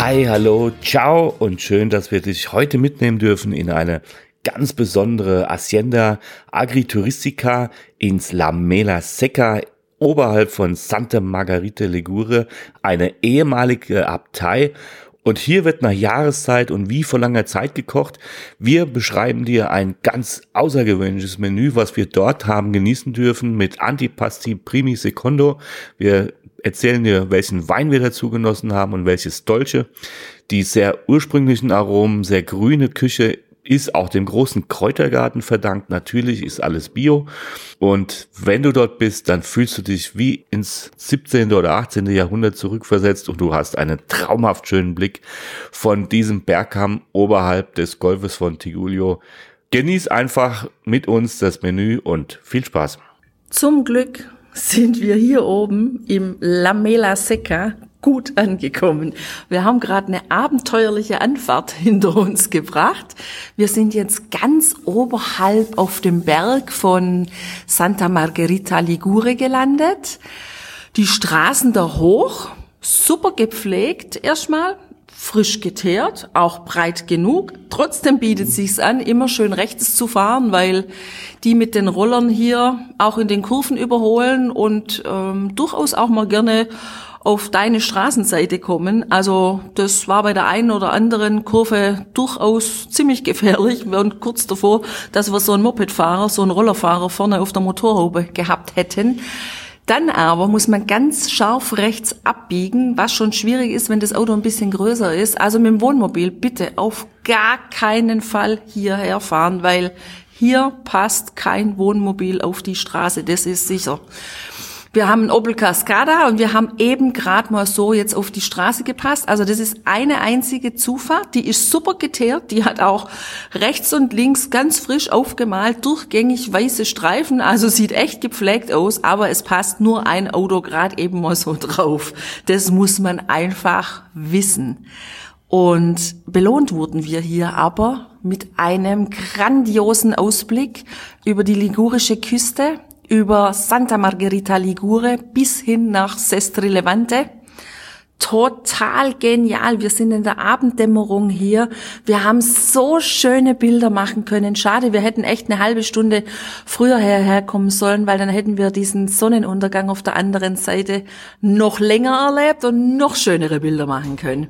Hi, hallo, ciao und schön, dass wir dich heute mitnehmen dürfen in eine ganz besondere Hacienda Agrituristica ins La Mela Seca oberhalb von Santa Margarita Ligure, eine ehemalige Abtei. Und hier wird nach Jahreszeit und wie vor langer Zeit gekocht. Wir beschreiben dir ein ganz außergewöhnliches Menü, was wir dort haben genießen dürfen mit Antipasti Primi Secondo. Wir erzählen dir, welchen Wein wir dazu genossen haben und welches Dolce. Die sehr ursprünglichen Aromen, sehr grüne Küche ist auch dem großen Kräutergarten verdankt. Natürlich ist alles Bio. Und wenn du dort bist, dann fühlst du dich wie ins 17. oder 18. Jahrhundert zurückversetzt und du hast einen traumhaft schönen Blick von diesem Bergkamm oberhalb des Golfes von Tigulio. Genieß einfach mit uns das Menü und viel Spaß. Zum Glück sind wir hier oben im Lamela Seca gut angekommen. Wir haben gerade eine abenteuerliche Anfahrt hinter uns gebracht. Wir sind jetzt ganz oberhalb auf dem Berg von Santa Margherita Ligure gelandet. Die Straßen da hoch, super gepflegt erstmal, frisch geteert, auch breit genug. Trotzdem bietet sich's an, immer schön rechts zu fahren, weil die mit den Rollern hier auch in den Kurven überholen und ähm, durchaus auch mal gerne auf deine Straßenseite kommen. Also das war bei der einen oder anderen Kurve durchaus ziemlich gefährlich. Wir waren kurz davor, dass wir so einen Mopedfahrer, so einen Rollerfahrer vorne auf der Motorhaube gehabt hätten. Dann aber muss man ganz scharf rechts abbiegen, was schon schwierig ist, wenn das Auto ein bisschen größer ist. Also mit dem Wohnmobil bitte auf gar keinen Fall hierher fahren, weil hier passt kein Wohnmobil auf die Straße, das ist sicher. Wir haben einen Opel Cascada und wir haben eben gerade mal so jetzt auf die Straße gepasst. Also das ist eine einzige Zufahrt, die ist super geteert, die hat auch rechts und links ganz frisch aufgemalt, durchgängig weiße Streifen, also sieht echt gepflegt aus, aber es passt nur ein Auto gerade eben mal so drauf. Das muss man einfach wissen. Und belohnt wurden wir hier aber mit einem grandiosen Ausblick über die ligurische Küste über Santa Margherita Ligure bis hin nach Sestri Levante. Total genial. Wir sind in der Abenddämmerung hier. Wir haben so schöne Bilder machen können. Schade, wir hätten echt eine halbe Stunde früher herkommen sollen, weil dann hätten wir diesen Sonnenuntergang auf der anderen Seite noch länger erlebt und noch schönere Bilder machen können.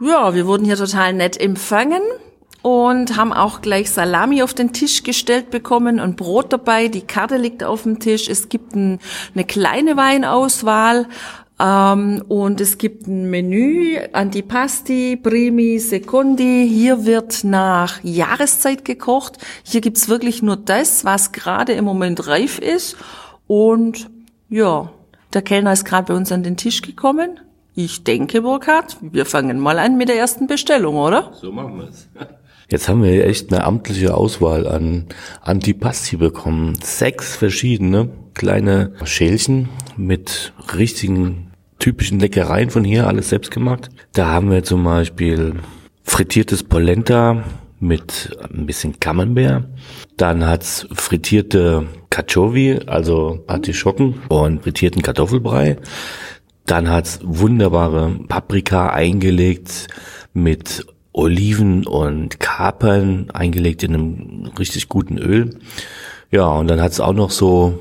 Ja, wir wurden hier total nett empfangen und haben auch gleich Salami auf den Tisch gestellt bekommen und Brot dabei. Die Karte liegt auf dem Tisch. Es gibt ein, eine kleine Weinauswahl. Ähm, und es gibt ein Menü, Antipasti, Primi, Secondi. Hier wird nach Jahreszeit gekocht. Hier gibt's wirklich nur das, was gerade im Moment reif ist. Und ja, der Kellner ist gerade bei uns an den Tisch gekommen. Ich denke, Burkhard, wir fangen mal an mit der ersten Bestellung, oder? So machen wir's. Jetzt haben wir echt eine amtliche Auswahl an Antipasti bekommen. Sechs verschiedene kleine Schälchen mit richtigen typischen Leckereien von hier, alles selbst gemacht. Da haben wir zum Beispiel frittiertes Polenta mit ein bisschen Camembert. Dann hat's frittierte Cacciovi, also Artischocken und frittierten Kartoffelbrei. Dann hat's wunderbare Paprika eingelegt mit Oliven und Kapern eingelegt in einem richtig guten Öl. Ja, und dann hat es auch noch so,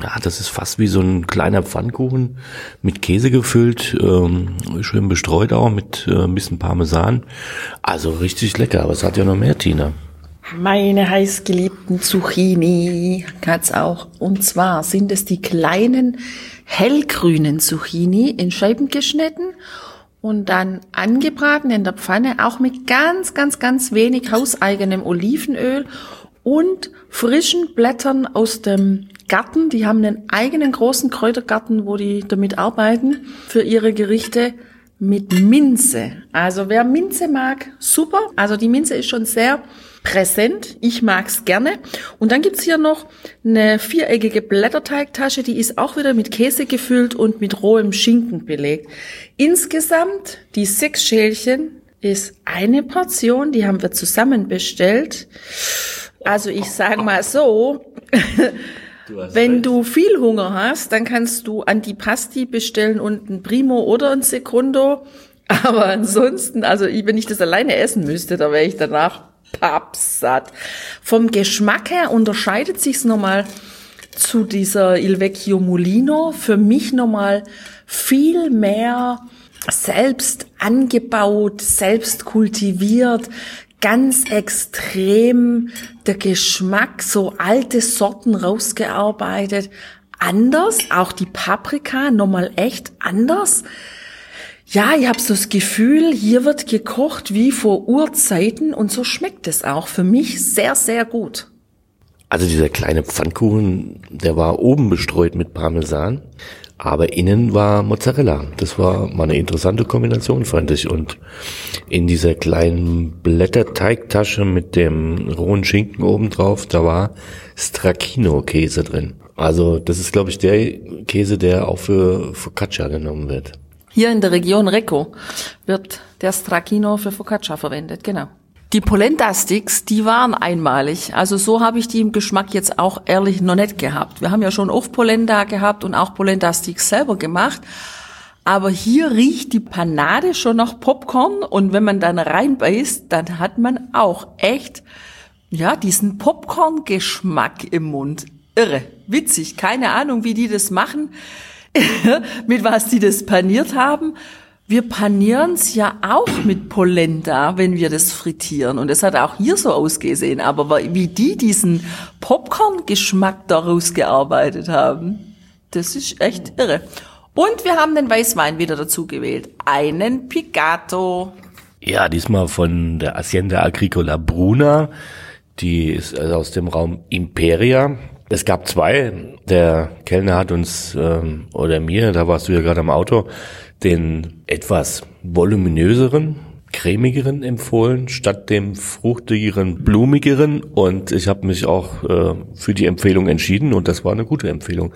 ja, das ist fast wie so ein kleiner Pfannkuchen mit Käse gefüllt, ähm, schön bestreut auch mit äh, ein bisschen Parmesan. Also richtig lecker, aber es hat ja noch mehr, Tina. Meine heißgeliebten Zucchini hat's auch. Und zwar sind es die kleinen hellgrünen Zucchini in Scheiben geschnitten und dann angebraten in der Pfanne, auch mit ganz, ganz, ganz wenig hauseigenem Olivenöl und frischen Blättern aus dem Garten. Die haben einen eigenen großen Kräutergarten, wo die damit arbeiten für ihre Gerichte. Mit Minze. Also wer Minze mag, super. Also die Minze ist schon sehr präsent. Ich mag's gerne. Und dann gibt's hier noch eine viereckige Blätterteigtasche, die ist auch wieder mit Käse gefüllt und mit rohem Schinken belegt. Insgesamt die sechs Schälchen ist eine Portion, die haben wir zusammen bestellt. Also ich sage mal so, Du Wenn recht. du viel Hunger hast, dann kannst du Antipasti bestellen und ein Primo oder ein Secundo. Aber ansonsten, also wenn ich das alleine essen müsste, da wäre ich danach pappsatt. Vom Geschmack her unterscheidet sich's nochmal zu dieser Il Vecchio Mulino. Für mich nochmal viel mehr selbst angebaut, selbst kultiviert, ganz extrem der Geschmack, so alte Sorten rausgearbeitet. Anders, auch die Paprika nochmal echt anders. Ja, ich habe so das Gefühl, hier wird gekocht wie vor Urzeiten und so schmeckt es auch für mich sehr, sehr gut. Also dieser kleine Pfannkuchen, der war oben bestreut mit Parmesan aber innen war Mozzarella. Das war mal eine interessante Kombination, fand ich. Und in dieser kleinen Blätterteigtasche mit dem rohen Schinken obendrauf, da war Stracchino-Käse drin. Also das ist, glaube ich, der Käse, der auch für Focaccia genommen wird. Hier in der Region Recco wird der Stracchino für Focaccia verwendet, genau. Die Polenta-Sticks, die waren einmalig. Also so habe ich die im Geschmack jetzt auch ehrlich noch nicht gehabt. Wir haben ja schon oft Polenta gehabt und auch Polenta-Sticks selber gemacht. Aber hier riecht die Panade schon nach Popcorn und wenn man dann reinbeißt, dann hat man auch echt, ja, diesen Popcorn-Geschmack im Mund. Irre, witzig, keine Ahnung, wie die das machen, mit was die das paniert haben wir panieren's ja auch mit Polenta, wenn wir das frittieren. Und es hat auch hier so ausgesehen. Aber wie die diesen Popcorn-Geschmack daraus gearbeitet haben, das ist echt irre. Und wir haben den Weißwein wieder dazu gewählt. Einen Pigato. Ja, diesmal von der Hacienda Agricola Bruna. Die ist also aus dem Raum Imperia. Es gab zwei. Der Kellner hat uns, ähm, oder mir, da warst du ja gerade am Auto, den etwas voluminöseren, cremigeren empfohlen, statt dem fruchtigeren, blumigeren. Und ich habe mich auch äh, für die Empfehlung entschieden und das war eine gute Empfehlung.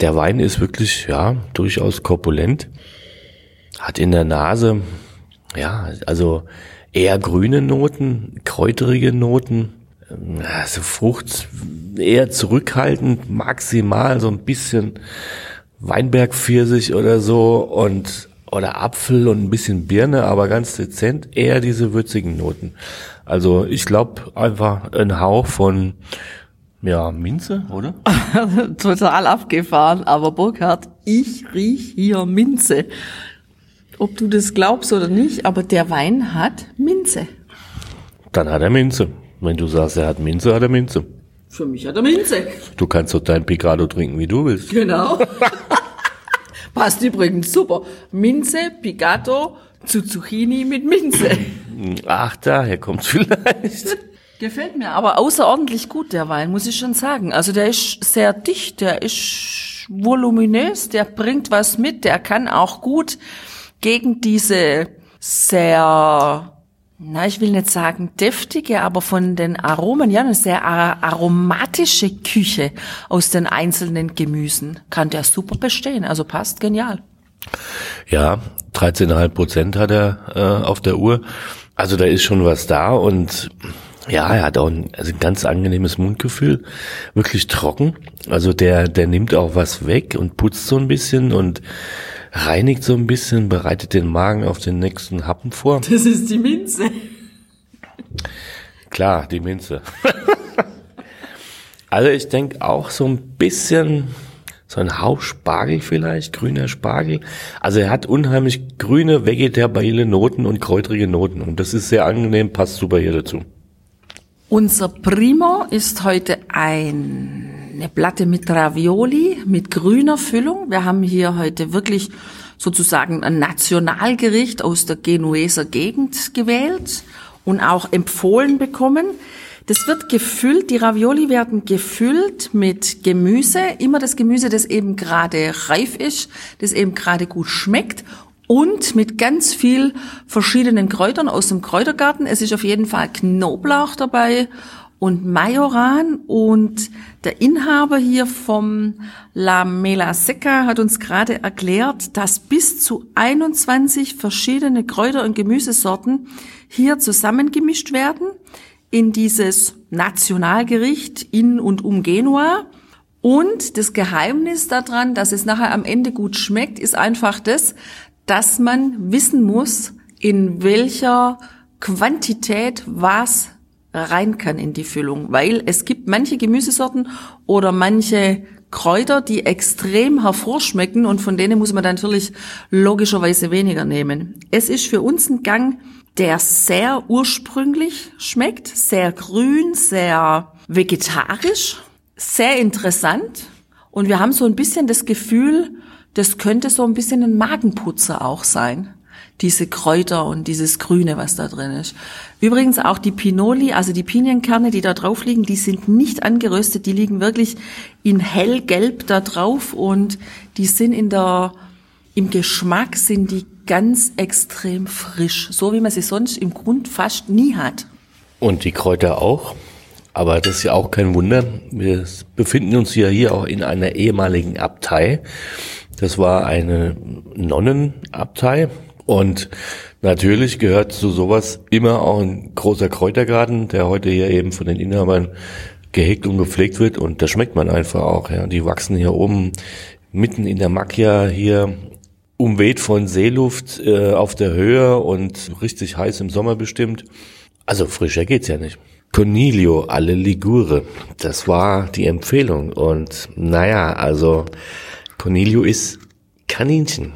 Der Wein ist wirklich, ja, durchaus korpulent, hat in der Nase, ja, also eher grüne Noten, kräuterige Noten, also Frucht eher zurückhaltend, maximal so ein bisschen Weinbergpfirsich oder so und oder Apfel und ein bisschen Birne, aber ganz dezent eher diese würzigen Noten. Also ich glaube einfach ein Hauch von ja, Minze, oder? Total abgefahren, aber Burkhard, ich riech hier Minze. Ob du das glaubst oder nicht, aber der Wein hat Minze. Dann hat er Minze. Wenn du sagst, er hat Minze, hat er Minze. Für mich hat er Minze. Du kannst doch dein Picado trinken, wie du willst. Genau. Passt übrigens super. Minze, Pigato zu Zucchini mit Minze. Ach, daher kommt's vielleicht. Gefällt mir aber außerordentlich gut, der Wein, muss ich schon sagen. Also der ist sehr dicht, der ist voluminös, der bringt was mit, der kann auch gut gegen diese sehr na, ich will nicht sagen deftige, aber von den Aromen, ja, eine sehr aromatische Küche aus den einzelnen Gemüsen kann der super bestehen. Also passt genial. Ja, 13,5 Prozent hat er äh, auf der Uhr. Also da ist schon was da und ja, er hat auch ein, also ein ganz angenehmes Mundgefühl, wirklich trocken. Also der, der nimmt auch was weg und putzt so ein bisschen und reinigt so ein bisschen, bereitet den Magen auf den nächsten Happen vor. Das ist die Minze. Klar, die Minze. also ich denke auch so ein bisschen, so ein Hauch Spargel vielleicht, grüner Spargel. Also er hat unheimlich grüne, vegetabile Noten und kräutrige Noten. Und das ist sehr angenehm, passt super hier dazu. Unser Primo ist heute ein eine Platte mit Ravioli, mit grüner Füllung. Wir haben hier heute wirklich sozusagen ein Nationalgericht aus der Genueser Gegend gewählt und auch empfohlen bekommen. Das wird gefüllt, die Ravioli werden gefüllt mit Gemüse, immer das Gemüse, das eben gerade reif ist, das eben gerade gut schmeckt und mit ganz viel verschiedenen Kräutern aus dem Kräutergarten. Es ist auf jeden Fall Knoblauch dabei und Majoran und der Inhaber hier vom La Mela Seca hat uns gerade erklärt, dass bis zu 21 verschiedene Kräuter- und Gemüsesorten hier zusammengemischt werden in dieses Nationalgericht in und um Genua. Und das Geheimnis daran, dass es nachher am Ende gut schmeckt, ist einfach das, dass man wissen muss, in welcher Quantität was rein kann in die Füllung, weil es gibt manche Gemüsesorten oder manche Kräuter, die extrem hervorschmecken und von denen muss man natürlich logischerweise weniger nehmen. Es ist für uns ein Gang, der sehr ursprünglich schmeckt, sehr grün, sehr vegetarisch, sehr interessant und wir haben so ein bisschen das Gefühl, das könnte so ein bisschen ein Magenputzer auch sein. Diese Kräuter und dieses Grüne, was da drin ist. Übrigens auch die Pinoli, also die Pinienkerne, die da drauf liegen, die sind nicht angeröstet, die liegen wirklich in hellgelb da drauf und die sind in der, im Geschmack sind die ganz extrem frisch. So wie man sie sonst im Grund fast nie hat. Und die Kräuter auch? Aber das ist ja auch kein Wunder. Wir befinden uns ja hier auch in einer ehemaligen Abtei. Das war eine Nonnenabtei und natürlich gehört zu sowas immer auch ein großer Kräutergarten, der heute hier eben von den Inhabern gehegt und gepflegt wird und da schmeckt man einfach auch. Ja. Die wachsen hier oben mitten in der Macchia hier umweht von Seeluft äh, auf der Höhe und richtig heiß im Sommer bestimmt. Also frischer geht's ja nicht. Cornilio alle Ligure, das war die Empfehlung und naja, also Cornelio ist Kaninchen.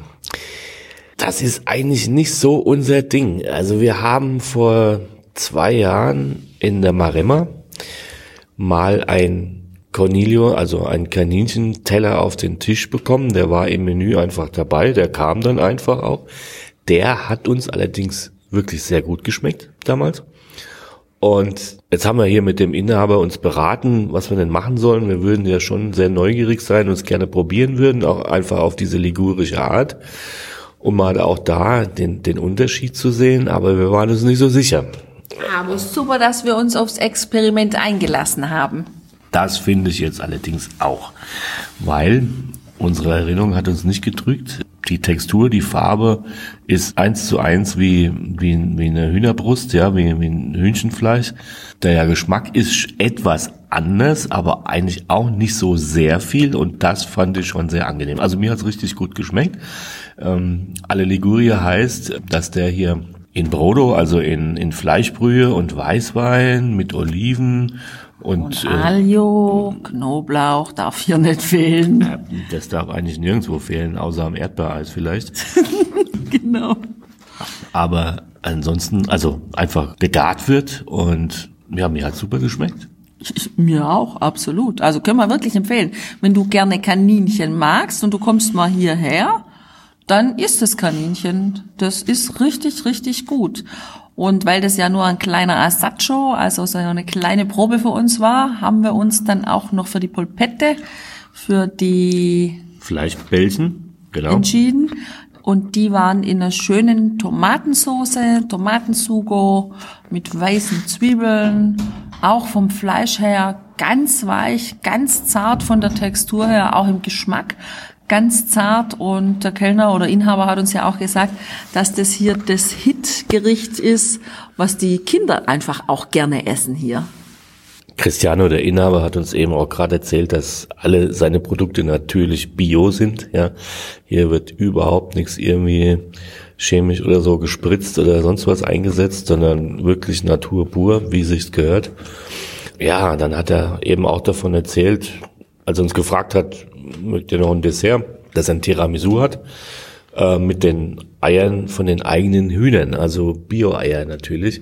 Das ist eigentlich nicht so unser Ding. Also wir haben vor zwei Jahren in der Maremma mal ein Cornelio, also ein Kaninchenteller auf den Tisch bekommen. Der war im Menü einfach dabei. Der kam dann einfach auch. Der hat uns allerdings wirklich sehr gut geschmeckt damals. Und jetzt haben wir hier mit dem Inhaber uns beraten, was wir denn machen sollen. Wir würden ja schon sehr neugierig sein und es gerne probieren würden, auch einfach auf diese ligurische Art, um mal auch da den, den Unterschied zu sehen. Aber wir waren uns nicht so sicher. Aber super, dass wir uns aufs Experiment eingelassen haben. Das finde ich jetzt allerdings auch, weil unsere Erinnerung hat uns nicht getrügt die Textur, die Farbe ist eins zu eins wie, wie, wie eine Hühnerbrust, ja, wie, wie ein Hühnchenfleisch. Der Geschmack ist etwas anders, aber eigentlich auch nicht so sehr viel und das fand ich schon sehr angenehm. Also mir hat's richtig gut geschmeckt. Ähm, Alle Liguria heißt, dass der hier in Brodo, also in, in Fleischbrühe und Weißwein mit Oliven und, und Alio, äh, Knoblauch darf hier nicht fehlen. Äh, das darf eigentlich nirgendwo fehlen, außer am Erdbeereis vielleicht. genau. Aber ansonsten, also einfach gegart wird und ja, mir hat super geschmeckt. Ich, mir auch, absolut. Also können wir wirklich empfehlen. Wenn du gerne Kaninchen magst und du kommst mal hierher, dann isst das Kaninchen. Das ist richtig, richtig gut. Und weil das ja nur ein kleiner Assaggio, also so eine kleine Probe für uns war, haben wir uns dann auch noch für die Polpette, für die Fleischbällchen genau. entschieden. Und die waren in einer schönen Tomatensoße, Tomatensugo mit weißen Zwiebeln, auch vom Fleisch her ganz weich, ganz zart von der Textur her, auch im Geschmack ganz zart und der Kellner oder Inhaber hat uns ja auch gesagt, dass das hier das Hitgericht ist, was die Kinder einfach auch gerne essen hier. Cristiano, der Inhaber, hat uns eben auch gerade erzählt, dass alle seine Produkte natürlich bio sind. Ja, hier wird überhaupt nichts irgendwie chemisch oder so gespritzt oder sonst was eingesetzt, sondern wirklich Natur pur, wie sich's gehört. Ja, dann hat er eben auch davon erzählt, als er uns gefragt hat, mögt ihr noch ein Dessert, das ein Tiramisu hat, äh, mit den Eiern von den eigenen Hühnern, also Bio-Eier natürlich.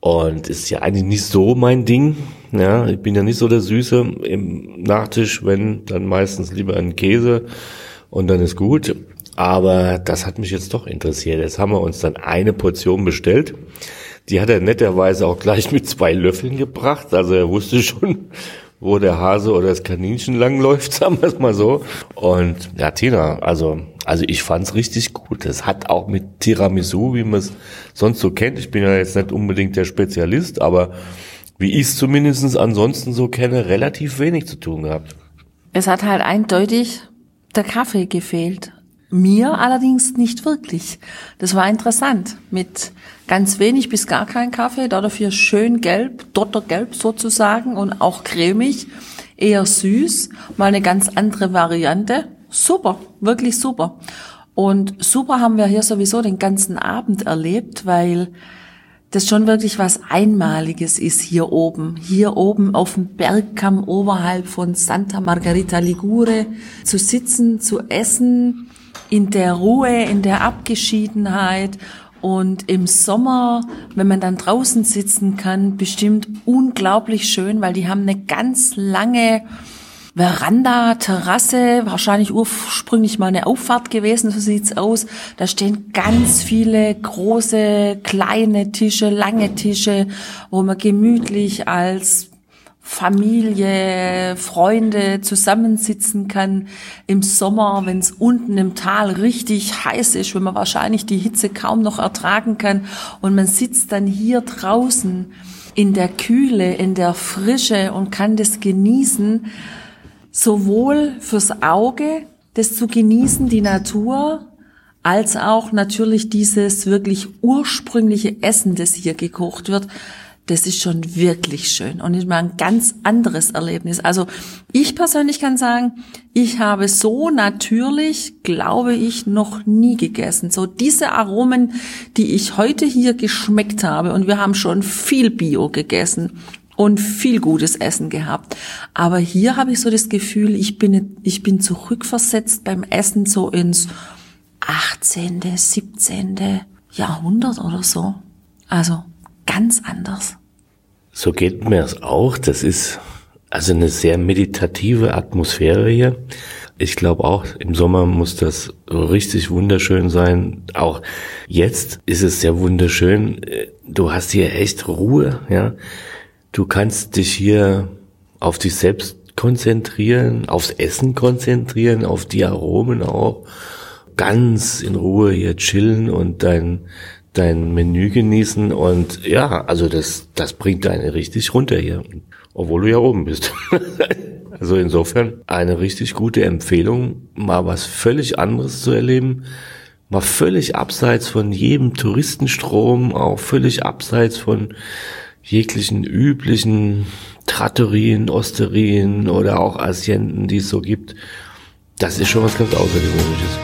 Und ist ja eigentlich nicht so mein Ding. Ja, ich bin ja nicht so der Süße im Nachtisch, wenn dann meistens lieber ein Käse und dann ist gut. Aber das hat mich jetzt doch interessiert. Jetzt haben wir uns dann eine Portion bestellt. Die hat er netterweise auch gleich mit zwei Löffeln gebracht. Also er wusste schon, wo der Hase oder das Kaninchen langläuft, sagen wir es mal so. Und ja, Tina, also, also ich fand's richtig gut. Es hat auch mit Tiramisu, wie man es sonst so kennt. Ich bin ja jetzt nicht unbedingt der Spezialist, aber wie ich es zumindest ansonsten so kenne, relativ wenig zu tun gehabt. Es hat halt eindeutig der Kaffee gefehlt. Mir allerdings nicht wirklich. Das war interessant. Mit ganz wenig bis gar kein Kaffee, dafür schön gelb, dottergelb sozusagen und auch cremig, eher süß, mal eine ganz andere Variante. Super, wirklich super. Und super haben wir hier sowieso den ganzen Abend erlebt, weil das schon wirklich was Einmaliges ist hier oben. Hier oben auf dem Bergkamm oberhalb von Santa Margarita Ligure zu sitzen, zu essen, in der Ruhe, in der Abgeschiedenheit und im Sommer, wenn man dann draußen sitzen kann, bestimmt unglaublich schön, weil die haben eine ganz lange Veranda, Terrasse, wahrscheinlich ursprünglich mal eine Auffahrt gewesen, so sieht's aus. Da stehen ganz viele große, kleine Tische, lange Tische, wo man gemütlich als Familie, Freunde zusammensitzen kann im Sommer, wenn es unten im Tal richtig heiß ist, wenn man wahrscheinlich die Hitze kaum noch ertragen kann und man sitzt dann hier draußen in der Kühle, in der Frische und kann das genießen sowohl fürs Auge, das zu genießen, die Natur, als auch natürlich dieses wirklich ursprüngliche Essen, das hier gekocht wird. Das ist schon wirklich schön und ist mal ein ganz anderes Erlebnis. Also ich persönlich kann sagen, ich habe so natürlich, glaube ich, noch nie gegessen. So diese Aromen, die ich heute hier geschmeckt habe und wir haben schon viel Bio gegessen und viel gutes Essen gehabt. Aber hier habe ich so das Gefühl, ich bin, ich bin zurückversetzt beim Essen so ins 18., 17. Jahrhundert oder so. Also ganz anders. So geht mir es auch. Das ist also eine sehr meditative Atmosphäre hier. Ich glaube auch, im Sommer muss das richtig wunderschön sein. Auch jetzt ist es sehr wunderschön. Du hast hier echt Ruhe, ja. Du kannst dich hier auf dich selbst konzentrieren, aufs Essen konzentrieren, auf die Aromen auch. Ganz in Ruhe hier chillen und dein, dein Menü genießen und ja, also das, das bringt deine richtig runter hier, obwohl du ja oben bist. also insofern eine richtig gute Empfehlung, mal was völlig anderes zu erleben, mal völlig abseits von jedem Touristenstrom, auch völlig abseits von jeglichen üblichen Trattorien, Osterien oder auch Asienten, die es so gibt. Das ist schon was ganz Außergewöhnliches.